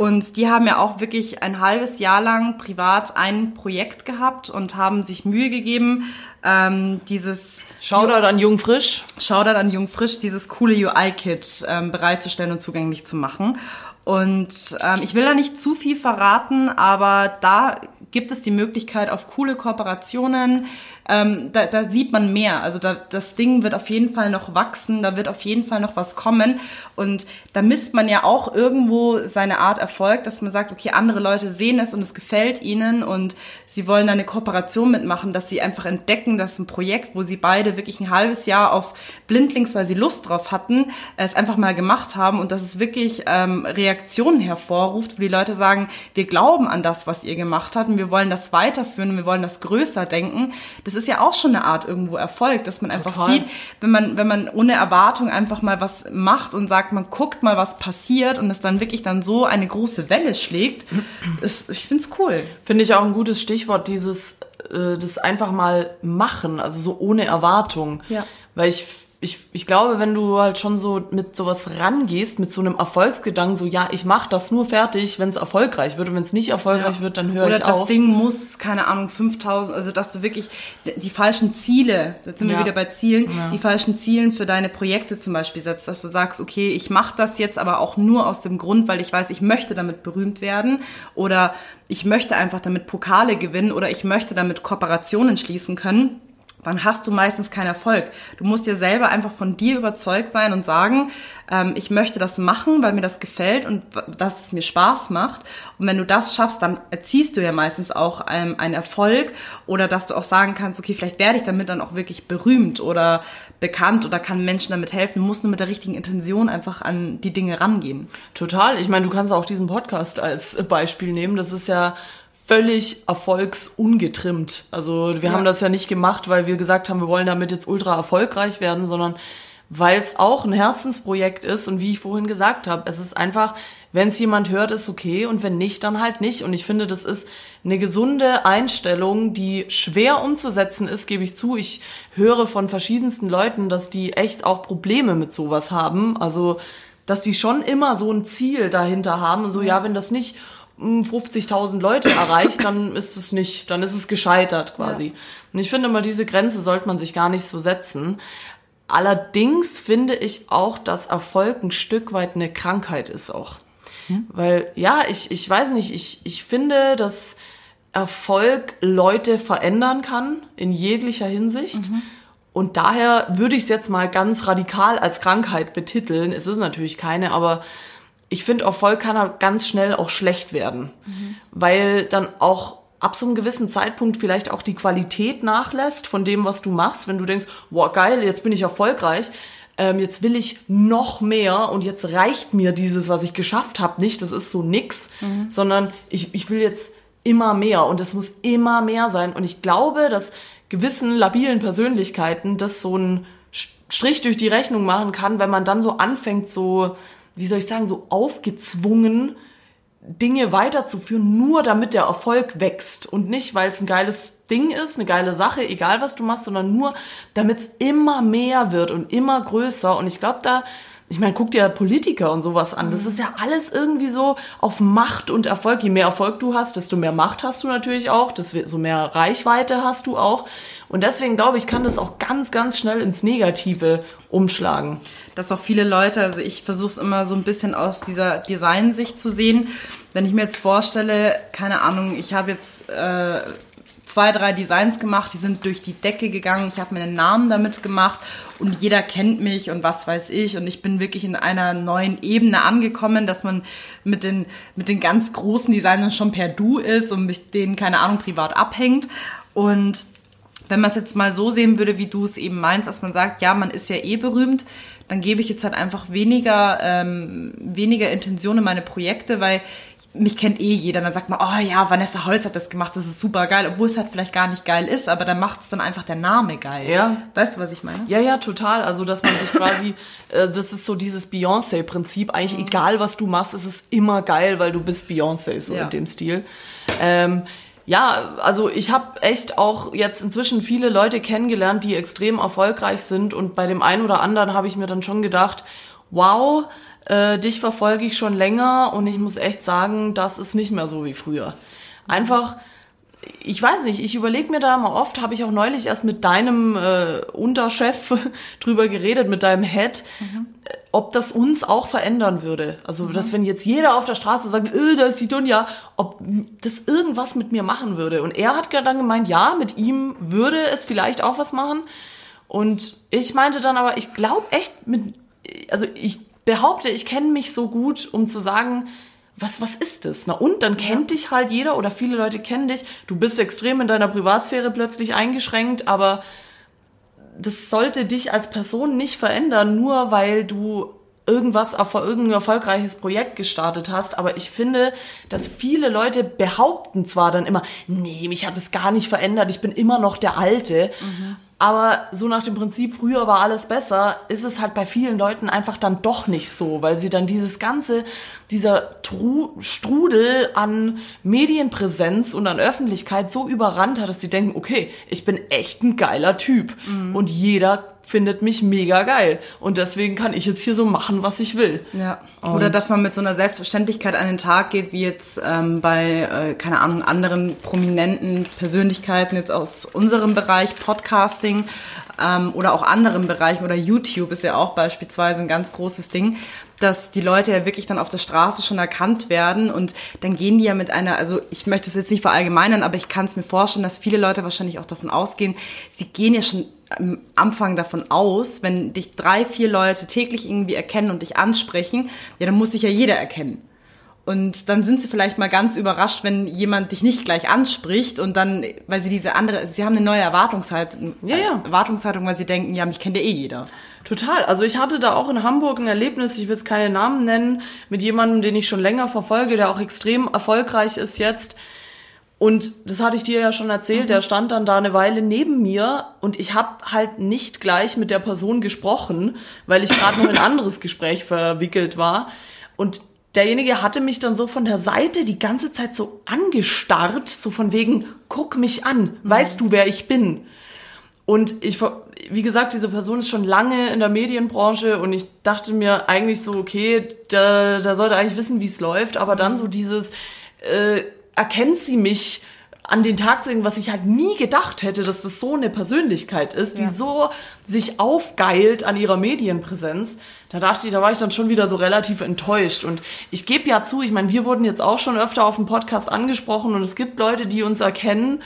Und die haben ja auch wirklich ein halbes Jahr lang privat ein Projekt gehabt und haben sich Mühe gegeben, ähm, dieses Shoutout an Jung Frisch. Shoutout an Jung Frisch, dieses coole UI-Kit ähm, bereitzustellen und zugänglich zu machen. Und ähm, ich will da nicht zu viel verraten, aber da gibt es die Möglichkeit auf coole Kooperationen, ähm, da, da sieht man mehr. Also da, das Ding wird auf jeden Fall noch wachsen, da wird auf jeden Fall noch was kommen. Und da misst man ja auch irgendwo seine Art Erfolg, dass man sagt, okay, andere Leute sehen es und es gefällt ihnen und sie wollen da eine Kooperation mitmachen, dass sie einfach entdecken, dass ein Projekt, wo sie beide wirklich ein halbes Jahr auf blindlings, weil sie Lust drauf hatten, es einfach mal gemacht haben und dass es wirklich ähm, Reaktionen hervorruft, wo die Leute sagen, wir glauben an das, was ihr gemacht habt und wir wollen das weiterführen und wir wollen das größer denken. Das ja auch schon eine Art irgendwo Erfolg, dass man einfach Total. sieht, wenn man, wenn man ohne Erwartung einfach mal was macht und sagt, man guckt mal, was passiert und es dann wirklich dann so eine große Welle schlägt. Ist, ich finde es cool. Finde ich auch ein gutes Stichwort, dieses, äh, das einfach mal machen, also so ohne Erwartung. Ja. Weil ich ich, ich glaube, wenn du halt schon so mit sowas rangehst, mit so einem Erfolgsgedanken, so ja, ich mache das nur fertig, wenn es erfolgreich wird und wenn es nicht erfolgreich ja. wird, dann höre ich auf. Oder das Ding muss, keine Ahnung, 5000, also dass du wirklich die falschen Ziele, jetzt sind ja. wir wieder bei Zielen, ja. die falschen Zielen für deine Projekte zum Beispiel setzt, dass du sagst, okay, ich mache das jetzt aber auch nur aus dem Grund, weil ich weiß, ich möchte damit berühmt werden oder ich möchte einfach damit Pokale gewinnen oder ich möchte damit Kooperationen schließen können dann hast du meistens keinen Erfolg. Du musst dir selber einfach von dir überzeugt sein und sagen, ähm, ich möchte das machen, weil mir das gefällt und dass es mir Spaß macht. Und wenn du das schaffst, dann erziehst du ja meistens auch ähm, einen Erfolg oder dass du auch sagen kannst, okay, vielleicht werde ich damit dann auch wirklich berühmt oder bekannt oder kann Menschen damit helfen. Du musst nur mit der richtigen Intention einfach an die Dinge rangehen. Total. Ich meine, du kannst auch diesen Podcast als Beispiel nehmen. Das ist ja völlig erfolgsungetrimmt. Also wir ja. haben das ja nicht gemacht, weil wir gesagt haben, wir wollen damit jetzt ultra erfolgreich werden, sondern weil es auch ein Herzensprojekt ist und wie ich vorhin gesagt habe, es ist einfach, wenn es jemand hört, ist okay und wenn nicht, dann halt nicht. Und ich finde, das ist eine gesunde Einstellung, die schwer umzusetzen ist, gebe ich zu. Ich höre von verschiedensten Leuten, dass die echt auch Probleme mit sowas haben. Also, dass die schon immer so ein Ziel dahinter haben und so, ja, wenn das nicht 50.000 Leute erreicht, dann ist es nicht, dann ist es gescheitert quasi. Ja. Und ich finde immer, diese Grenze sollte man sich gar nicht so setzen. Allerdings finde ich auch, dass Erfolg ein Stück weit eine Krankheit ist auch. Hm? Weil, ja, ich, ich weiß nicht, ich, ich finde, dass Erfolg Leute verändern kann in jeglicher Hinsicht. Mhm. Und daher würde ich es jetzt mal ganz radikal als Krankheit betiteln. Es ist natürlich keine, aber ich finde, Erfolg kann halt ganz schnell auch schlecht werden, mhm. weil dann auch ab so einem gewissen Zeitpunkt vielleicht auch die Qualität nachlässt von dem, was du machst, wenn du denkst, wow, geil, jetzt bin ich erfolgreich, ähm, jetzt will ich noch mehr und jetzt reicht mir dieses, was ich geschafft habe, nicht, das ist so nix, mhm. sondern ich, ich will jetzt immer mehr und es muss immer mehr sein. Und ich glaube, dass gewissen labilen Persönlichkeiten das so einen Strich durch die Rechnung machen kann, wenn man dann so anfängt, so wie soll ich sagen, so aufgezwungen, Dinge weiterzuführen, nur damit der Erfolg wächst und nicht, weil es ein geiles Ding ist, eine geile Sache, egal was du machst, sondern nur, damit es immer mehr wird und immer größer. Und ich glaube, da, ich meine, guck dir Politiker und sowas an. Das mhm. ist ja alles irgendwie so auf Macht und Erfolg. Je mehr Erfolg du hast, desto mehr Macht hast du natürlich auch, desto mehr Reichweite hast du auch. Und deswegen glaube ich, kann das auch ganz, ganz schnell ins Negative umschlagen dass auch viele Leute, also ich versuche es immer so ein bisschen aus dieser Designsicht zu sehen. Wenn ich mir jetzt vorstelle, keine Ahnung, ich habe jetzt äh, zwei, drei Designs gemacht, die sind durch die Decke gegangen, ich habe mir einen Namen damit gemacht und jeder kennt mich und was weiß ich. Und ich bin wirklich in einer neuen Ebene angekommen, dass man mit den, mit den ganz großen Designern schon per Du ist und mit denen, keine Ahnung, privat abhängt. Und wenn man es jetzt mal so sehen würde, wie du es eben meinst, dass man sagt, ja, man ist ja eh berühmt, dann gebe ich jetzt halt einfach weniger, ähm, weniger Intention in meine Projekte, weil mich kennt eh jeder. Dann sagt man, oh ja, Vanessa Holz hat das gemacht, das ist super geil, obwohl es halt vielleicht gar nicht geil ist, aber dann macht es dann einfach der Name geil. Ja. Weißt du, was ich meine? Ja, ja, total. Also, dass man sich quasi, äh, das ist so dieses Beyoncé-Prinzip. Eigentlich mhm. egal, was du machst, ist es immer geil, weil du bist Beyoncé, so ja. in dem Stil. Ähm, ja, also ich habe echt auch jetzt inzwischen viele Leute kennengelernt, die extrem erfolgreich sind und bei dem einen oder anderen habe ich mir dann schon gedacht, wow, äh, dich verfolge ich schon länger und ich muss echt sagen, das ist nicht mehr so wie früher. Einfach ich weiß nicht, ich überlege mir da mal oft, habe ich auch neulich erst mit deinem äh, Unterchef drüber geredet, mit deinem Head, mhm. ob das uns auch verändern würde. Also, mhm. dass wenn jetzt jeder auf der Straße sagt, äh, da ist die Dunja, ob das irgendwas mit mir machen würde. Und er hat dann gemeint, ja, mit ihm würde es vielleicht auch was machen. Und ich meinte dann aber, ich glaube echt mit, also ich behaupte, ich kenne mich so gut, um zu sagen, was, was ist das? Na und, dann kennt ja. dich halt jeder oder viele Leute kennen dich. Du bist extrem in deiner Privatsphäre plötzlich eingeschränkt, aber das sollte dich als Person nicht verändern, nur weil du irgendwas auf irgendein erfolgreiches Projekt gestartet hast, aber ich finde, dass viele Leute behaupten zwar dann immer, nee, mich hat es gar nicht verändert, ich bin immer noch der Alte. Mhm. Aber so nach dem Prinzip, früher war alles besser, ist es halt bei vielen Leuten einfach dann doch nicht so, weil sie dann dieses ganze, dieser Tru Strudel an Medienpräsenz und an Öffentlichkeit so überrannt hat, dass sie denken, okay, ich bin echt ein geiler Typ. Mhm. Und jeder findet mich mega geil. Und deswegen kann ich jetzt hier so machen, was ich will. Ja. Und Oder dass man mit so einer Selbstverständlichkeit an den Tag geht, wie jetzt ähm, bei, äh, keine Ahnung, anderen prominenten Persönlichkeiten jetzt aus unserem Bereich, Podcasting ähm, oder auch anderen Bereichen oder YouTube ist ja auch beispielsweise ein ganz großes Ding, dass die Leute ja wirklich dann auf der Straße schon erkannt werden und dann gehen die ja mit einer, also ich möchte es jetzt nicht verallgemeinern, aber ich kann es mir vorstellen, dass viele Leute wahrscheinlich auch davon ausgehen, sie gehen ja schon am Anfang davon aus, wenn dich drei, vier Leute täglich irgendwie erkennen und dich ansprechen, ja, dann muss dich ja jeder erkennen. Und dann sind sie vielleicht mal ganz überrascht, wenn jemand dich nicht gleich anspricht und dann, weil sie diese andere, sie haben eine neue Erwartungshaltung, Ja, ja. Erwartungshaltung, weil sie denken, ja, mich kennt ja eh jeder. Total. Also ich hatte da auch in Hamburg ein Erlebnis, ich will jetzt keine Namen nennen, mit jemandem, den ich schon länger verfolge, der auch extrem erfolgreich ist jetzt. Und das hatte ich dir ja schon erzählt, der stand dann da eine Weile neben mir und ich habe halt nicht gleich mit der Person gesprochen, weil ich gerade noch in ein anderes Gespräch verwickelt war. Und derjenige hatte mich dann so von der Seite die ganze Zeit so angestarrt, so von wegen, guck mich an, weißt du, wer ich bin? Und ich, wie gesagt, diese Person ist schon lange in der Medienbranche und ich dachte mir eigentlich so, okay, da, da sollte eigentlich wissen, wie es läuft, aber dann so dieses, äh, erkennt sie mich an den Tag zu legen, was ich halt nie gedacht hätte, dass das so eine Persönlichkeit ist, die Ja. so sich aufgeilt an ihrer Medienpräsenz. Da dachte ich, da war ich dann schon wieder so relativ enttäuscht. Und ich gebe ja zu, ich meine, wir wurden jetzt auch schon öfter auf dem Podcast angesprochen und es gibt Leute, die uns erkennen,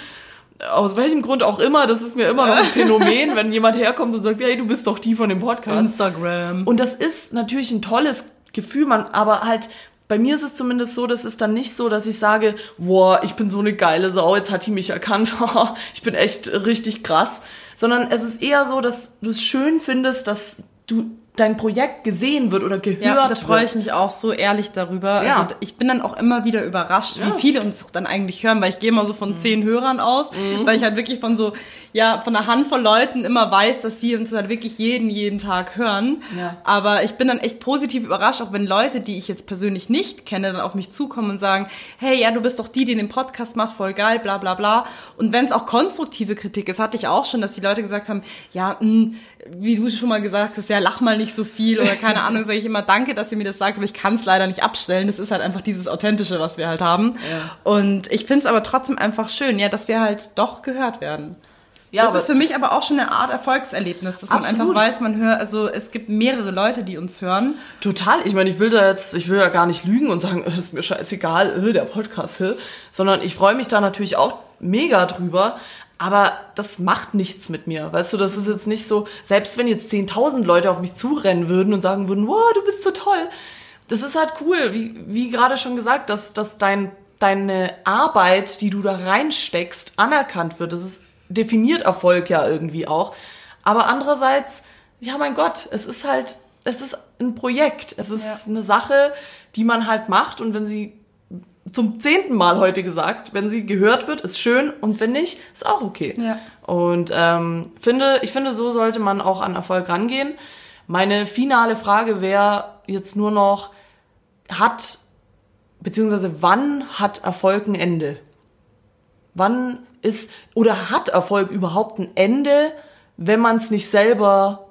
aus welchem Grund auch immer, das ist mir immer noch ein Phänomen, wenn jemand herkommt und sagt, hey, du bist doch die von dem Podcast. Instagram. Und das ist natürlich ein tolles Gefühl, man, aber halt, bei mir ist es zumindest so, dass es dann nicht so, dass ich sage, boah, ich bin so eine geile Sau, jetzt hat die mich erkannt, ich bin echt richtig krass, sondern es ist eher so, dass du es schön findest, dass du dein Projekt gesehen wird oder gehört Ja, da freue wird. ich mich auch so ehrlich darüber. Ja. Also ich bin dann auch immer wieder überrascht, Ja. Mhm. wie viele uns dann eigentlich hören, weil ich gehe immer so von zehn Hörern aus, weil ich halt wirklich von so, ja, von einer Handvoll Leuten immer weiß, dass sie uns halt wirklich jeden, jeden Tag hören. Ja. Aber ich bin dann echt positiv überrascht, auch wenn Leute, die ich jetzt persönlich nicht kenne, dann auf mich zukommen und sagen, hey, ja, du bist doch die, die den Podcast macht, voll geil, bla bla bla. Und wenn es auch konstruktive Kritik ist, hatte ich auch schon, dass die Leute gesagt haben, ja, mh, wie du schon mal gesagt hast, ja, lach mal nicht so viel oder keine Ahnung, sage ich immer, danke, dass ihr mir das sagt, aber ich kann es leider nicht abstellen. Das ist halt einfach dieses Authentische, was wir halt haben. Ja. Und ich finde es aber trotzdem einfach schön, ja, dass wir halt doch gehört werden. Ja, das ist für mich aber auch schon eine Art Erfolgserlebnis, dass man Absolut. einfach weiß, man hört, also es gibt mehrere Leute, die uns hören. Total. Ich meine, ich will da jetzt, ich will da gar nicht lügen und sagen, ist mir scheißegal, äh, der Podcast, sondern ich freue mich da natürlich auch mega drüber. Aber das macht nichts mit mir. Weißt du, das ist jetzt nicht so, selbst wenn jetzt 10.000 Leute auf mich zurennen würden und sagen würden, wow, du bist so toll. Das ist halt cool, wie, wie gerade schon gesagt, dass, dass dein, deine Arbeit, die du da reinsteckst, anerkannt wird. Das ist, definiert Erfolg ja irgendwie auch. Aber andererseits, ja mein Gott, es ist halt, es ist ein Projekt. Es ist Ja. eine Sache, die man halt macht und wenn sie zum zehnten Mal heute gesagt, wenn sie gehört wird, ist schön und wenn nicht, ist auch okay. Ja. Und ähm, finde, ich finde, so sollte man auch an Erfolg rangehen. Meine finale Frage wäre jetzt nur noch, hat, beziehungsweise wann hat Erfolg ein Ende? Wann ist, oder hat Erfolg überhaupt ein Ende, wenn man es nicht selber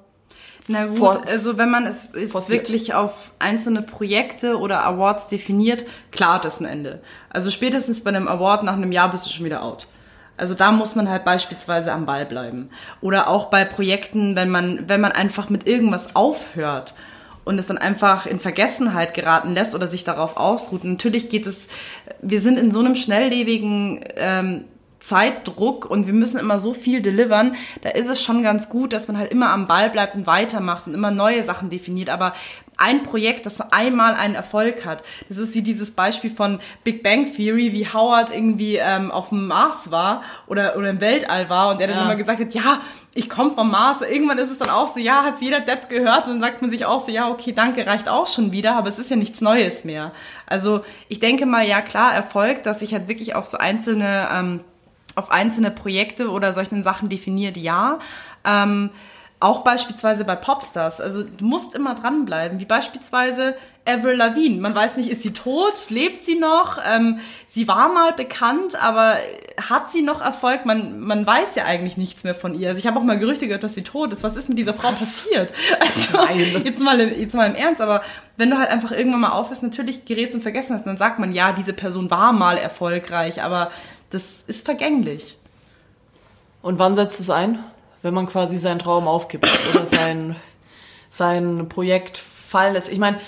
Na gut, vor- also wenn man es jetzt wirklich auf einzelne Projekte oder Awards definiert, klar hat das ein Ende. Also spätestens bei einem Award nach einem Jahr bist du schon wieder out. Also da muss man halt beispielsweise am Ball bleiben. Oder auch bei Projekten, wenn man, wenn man einfach mit irgendwas aufhört und es dann einfach in Vergessenheit geraten lässt oder sich darauf ausruht. Natürlich geht es, wir sind in so einem schnelllebigen ähm, Zeitdruck und wir müssen immer so viel delivern, da ist es schon ganz gut, dass man halt immer am Ball bleibt und weitermacht und immer neue Sachen definiert. Aber ein Projekt, das einmal einen Erfolg hat, das ist wie dieses Beispiel von Big Bang Theory, wie Howard irgendwie ähm, auf dem Mars war oder, oder im Weltall war und er dann Ja. immer gesagt hat, ja, ich komme vom Mars. Irgendwann ist es dann auch so, ja, hat jeder Depp gehört und dann sagt man sich auch so, ja, okay, danke, reicht auch schon wieder, aber es ist ja nichts Neues mehr. Also ich denke mal, ja klar, Erfolg, dass ich halt wirklich auf so einzelne ähm, auf einzelne Projekte oder solchen Sachen definiert, ja. Ähm, auch beispielsweise bei Popstars. Also du musst immer dranbleiben. Wie beispielsweise Avril Lavigne. Man weiß nicht, ist sie tot? Lebt sie noch? Ähm, sie war mal bekannt, aber hat sie noch Erfolg? Man, man weiß ja eigentlich nichts mehr von ihr. Also ich habe auch mal Gerüchte gehört, dass sie tot ist. Was ist mit dieser Frau Was? passiert? Also Nein. jetzt mal, im- jetzt mal im Ernst, aber wenn du halt einfach irgendwann mal aufhörst, natürlich gerätst und vergessen hast, dann sagt man, ja, diese Person war mal erfolgreich, aber das ist vergänglich. Und wann setzt es ein? Wenn man quasi seinen Traum aufgibt oder sein, sein Projekt fallen lässt. Ich meine,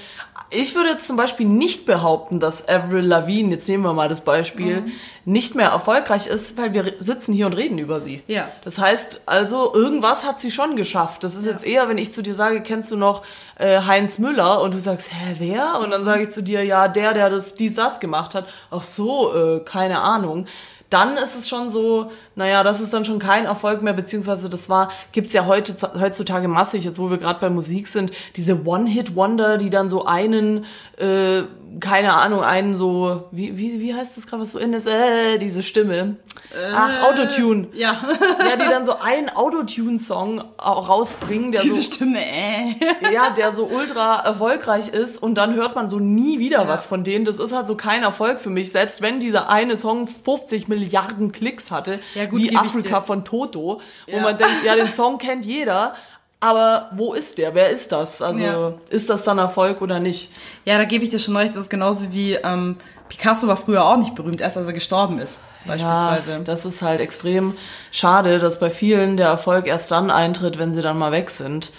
Ich würde jetzt zum Beispiel nicht behaupten, dass Avril Lavigne, jetzt nehmen wir mal das Beispiel, mhm. nicht mehr erfolgreich ist, weil wir sitzen hier und reden über sie. Ja. Das heißt also, irgendwas hat sie schon geschafft. Das ist ja. jetzt eher, wenn ich zu dir sage, kennst du noch äh, Heinz Müller? Und du sagst, hä, wer? Und dann sage ich zu dir, ja, der, der das, dies, das gemacht hat. Ach so, äh, keine Ahnung dann ist es schon so, naja, das ist dann schon kein Erfolg mehr, beziehungsweise das war, gibt's ja heute, heutzutage massig, jetzt wo wir gerade bei Musik sind, diese One-Hit-Wonder, die dann so einen äh, keine Ahnung, einen so, wie, wie, wie heißt das gerade, was so in ist? Äh, diese Stimme. Äh, Ach, Autotune. Ja. ja, die dann so einen Autotune-Song rausbringen, der diese so, Stimme, äh. Ja, der so ultra erfolgreich ist und dann hört man so nie wieder ja. was von denen. Das ist halt so kein Erfolg für mich, selbst wenn dieser eine Song 50 Milliarden Klicks hatte, ja, gut, wie Afrika von Toto, wo ja. man denkt, ja, den Song kennt jeder, aber wo ist der? Wer ist das? Also ja. ist das dann Erfolg oder nicht? Ja, da gebe ich dir schon recht. Das ist genauso wie ähm, Picasso war früher auch nicht berühmt, erst als er gestorben ist. Beispielsweise. Ja, das ist halt extrem schade, dass bei vielen der Erfolg erst dann eintritt, wenn sie dann mal weg sind.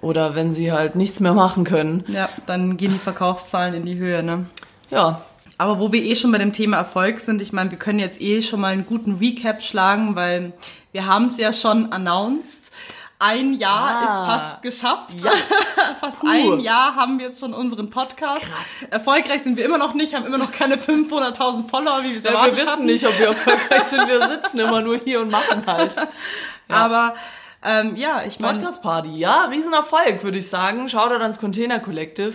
Oder wenn sie halt nichts mehr machen können. Ja, dann gehen die Verkaufszahlen in die Höhe, ne? Ja. Aber wo wir eh schon bei dem Thema Erfolg sind, ich meine, wir können jetzt eh schon mal einen guten Recap schlagen, weil wir haben es ja schon announced ein Jahr ah, ist fast geschafft. Ja. fast Puh. ein Jahr haben wir jetzt schon unseren Podcast. Krass. Erfolgreich sind wir immer noch nicht, haben immer noch keine 500.000 Follower, wie wir es ja, erwartet Wir wissen hatten. nicht, ob wir erfolgreich sind. Wir sitzen immer nur hier und machen halt. Ja. Aber ähm, ja, ich meine... Podcast Party, ja, Riesenerfolg, würde ich sagen. Schaut da ans Container Collective.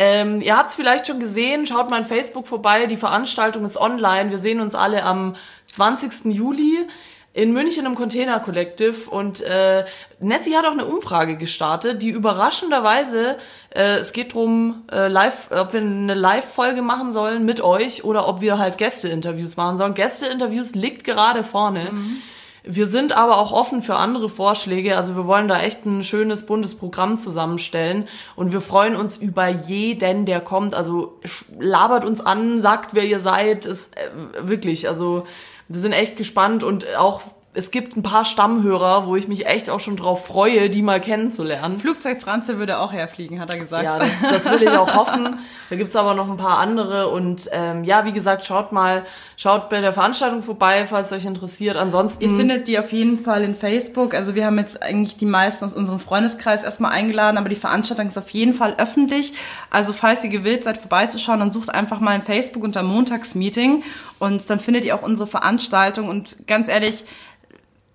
Ähm, ihr habt es vielleicht schon gesehen, schaut mal in Facebook vorbei, die Veranstaltung ist online. Wir sehen uns alle am 20. Juli in München im Container Collective und äh, Nessie hat auch eine Umfrage gestartet, die überraschenderweise, äh, es geht drum, äh, live, ob wir eine Live-Folge machen sollen mit euch oder ob wir halt Gäste-Interviews machen sollen. Gäste-Interviews liegt gerade vorne. Mhm. Wir sind aber auch offen für andere Vorschläge. Also wir wollen da echt ein schönes buntes Programm zusammenstellen und wir freuen uns über jeden, der kommt. Also labert uns an, sagt, wer ihr seid. Ist äh, wirklich, also wir sind echt gespannt und auch es gibt ein paar Stammhörer, wo ich mich echt auch schon drauf freue, die mal kennenzulernen. Flugzeug Franze würde auch herfliegen, hat er gesagt. Ja, das, das will ich auch hoffen. Da gibt's aber noch ein paar andere. Und ähm, ja, wie gesagt, schaut mal, schaut bei der Veranstaltung vorbei, falls euch interessiert. Ansonsten. Ihr findet die auf jeden Fall in Facebook. Also wir haben jetzt eigentlich die meisten aus unserem Freundeskreis erstmal eingeladen, aber die Veranstaltung ist auf jeden Fall öffentlich. Also falls ihr gewillt seid, vorbeizuschauen, dann sucht einfach mal in Facebook unter Montagsmeeting und dann findet ihr auch unsere Veranstaltung. Und ganz ehrlich,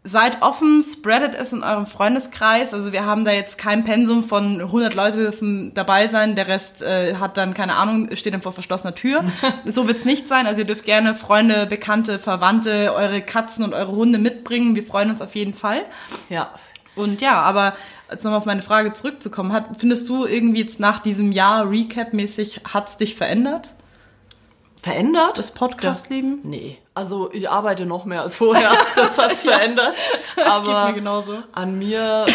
seid offen, spreadet es in eurem Freundeskreis. Also wir haben da jetzt kein Pensum von 100 Leute dürfen dabei sein, der Rest äh, hat dann keine Ahnung, steht dann vor verschlossener Tür. so wird's nicht sein. Also ihr dürft gerne Freunde, Bekannte, Verwandte, eure Katzen und eure Hunde mitbringen. Wir freuen uns auf jeden Fall. Ja. Und ja, aber jetzt nochmal auf meine Frage zurückzukommen, hat, findest du irgendwie jetzt nach diesem Jahr Recap-mäßig, hat's dich verändert? Verändert? Das Podcast-Leben? Nee. Also ich arbeite noch mehr als vorher. Das hat's ja. verändert. Aber mir genauso. an mir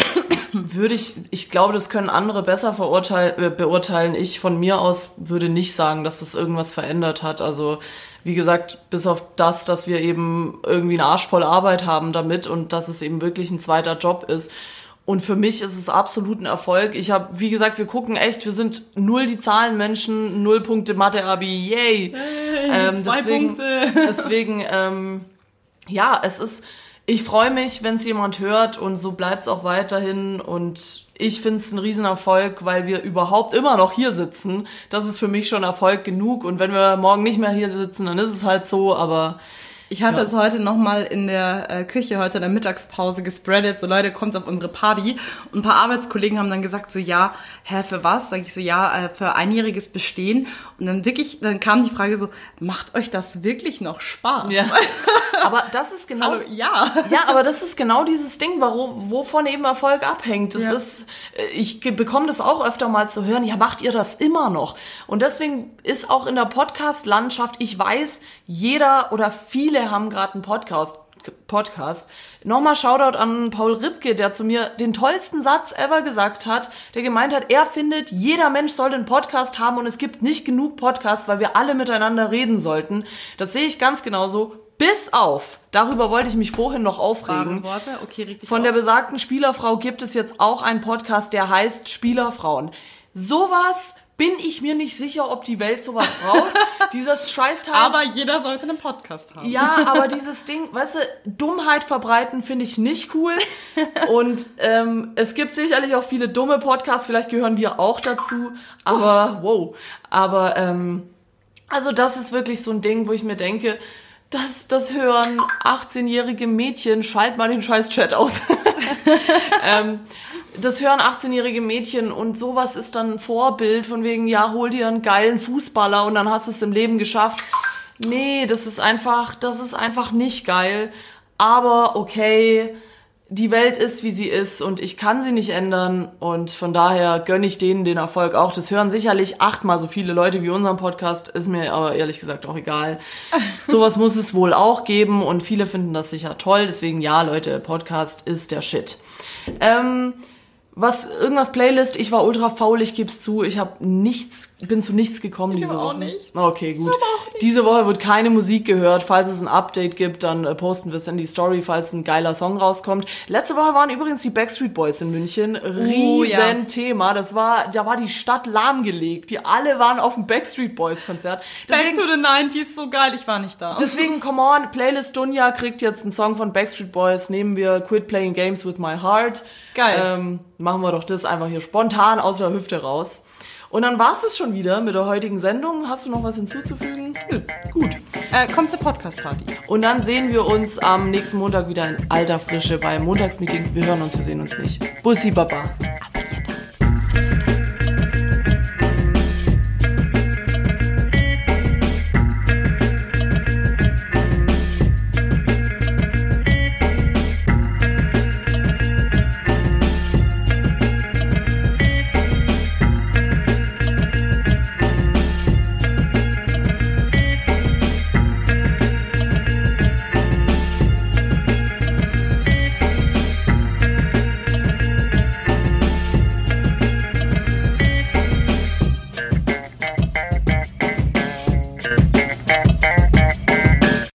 würde ich, ich glaube, das können andere besser verurteilen, äh, beurteilen. Ich von mir aus würde nicht sagen, dass das irgendwas verändert hat. Also wie gesagt, bis auf das, dass wir eben irgendwie eine Arsch voll Arbeit haben damit und dass es eben wirklich ein zweiter Job ist und für mich ist es absolut ein Erfolg. Ich habe, wie gesagt, wir gucken echt, wir sind null die Zahlenmenschen, null Punkte Mathe-Abi, yay. Hey, ähm, zwei deswegen, Punkte. deswegen, ähm, ja, es ist, ich freue mich, wenn es jemand hört und so bleibt es auch weiterhin und ich finde es ein Riesenerfolg, weil wir überhaupt immer noch hier sitzen. Das ist für mich schon Erfolg genug und wenn wir morgen nicht mehr hier sitzen, dann ist es halt so, aber ich hatte ja. es heute nochmal in der äh, Küche, heute in der Mittagspause gespreadet, so Leute, kommt auf unsere Party. Und ein paar Arbeitskollegen haben dann gesagt, so ja, hä, für was? Sag ich so, ja, äh, für einjähriges Bestehen. Und dann wirklich, dann kam die Frage so, macht euch das wirklich noch Spaß? Ja. aber das ist genau. Hallo, ja. Ja, aber das ist genau dieses Ding, warum, wovon eben Erfolg abhängt. Das ja. ist, äh, ich bekomme das auch öfter mal zu hören, ja, macht ihr das immer noch? Und deswegen ist auch in der Podcast-Landschaft, ich weiß, jeder oder viele haben gerade einen Podcast. Podcast. Nochmal Shoutout an Paul Ripke, der zu mir den tollsten Satz ever gesagt hat, der gemeint hat, er findet, jeder Mensch sollte einen Podcast haben und es gibt nicht genug Podcasts, weil wir alle miteinander reden sollten. Das sehe ich ganz genauso. Bis auf, darüber wollte ich mich vorhin noch aufregen. Worte? Okay, richtig Von auf. der besagten Spielerfrau gibt es jetzt auch einen Podcast, der heißt Spielerfrauen. Sowas bin ich mir nicht sicher, ob die Welt sowas braucht. Dieses Scheißteil. Aber jeder sollte einen Podcast haben. Ja, aber dieses Ding, weißt du, Dummheit verbreiten finde ich nicht cool. Und ähm, es gibt sicherlich auch viele dumme Podcasts, vielleicht gehören wir auch dazu. Aber wow. Aber ähm, also das ist wirklich so ein Ding, wo ich mir denke, das, das hören 18-jährige Mädchen, schalt mal den scheiß Chat aus. ähm, das hören 18-jährige Mädchen und sowas ist dann ein Vorbild von wegen, ja, hol dir einen geilen Fußballer und dann hast du es im Leben geschafft. Nee, das ist einfach, das ist einfach nicht geil. Aber okay, die Welt ist, wie sie ist und ich kann sie nicht ändern und von daher gönne ich denen den Erfolg auch. Das hören sicherlich achtmal so viele Leute wie unseren Podcast, ist mir aber ehrlich gesagt auch egal. Sowas muss es wohl auch geben und viele finden das sicher toll. Deswegen ja, Leute, Podcast ist der Shit. Ähm, was irgendwas Playlist, ich war ultra faul, ich geb's zu, ich habe nichts, bin zu nichts gekommen Ich diese hab auch Woche. nichts. Okay, gut. Ich auch nichts. Diese Woche wird keine Musik gehört. Falls es ein Update gibt, dann äh, posten wir es in die Story, falls ein geiler Song rauskommt. Letzte Woche waren übrigens die Backstreet Boys in München. Riesen Oh, ja. Thema. Das war, da war die Stadt lahmgelegt. Die alle waren auf dem Backstreet Boys Konzert. Back Deswegen, to the 90s, so geil, ich war nicht da. Deswegen, come on, Playlist Dunja kriegt jetzt einen Song von Backstreet Boys. Nehmen wir Quit Playing Games with My Heart. Geil. Ähm, machen wir doch das einfach hier spontan aus der Hüfte raus. Und dann war's es schon wieder mit der heutigen Sendung. Hast du noch was hinzuzufügen? Nö. Gut. äh, kommt zur Podcast-Party. Und dann sehen wir uns am nächsten Montag wieder in alter Frische beim Montagsmeeting. Wir hören uns, wir sehen uns nicht. Bussi Baba.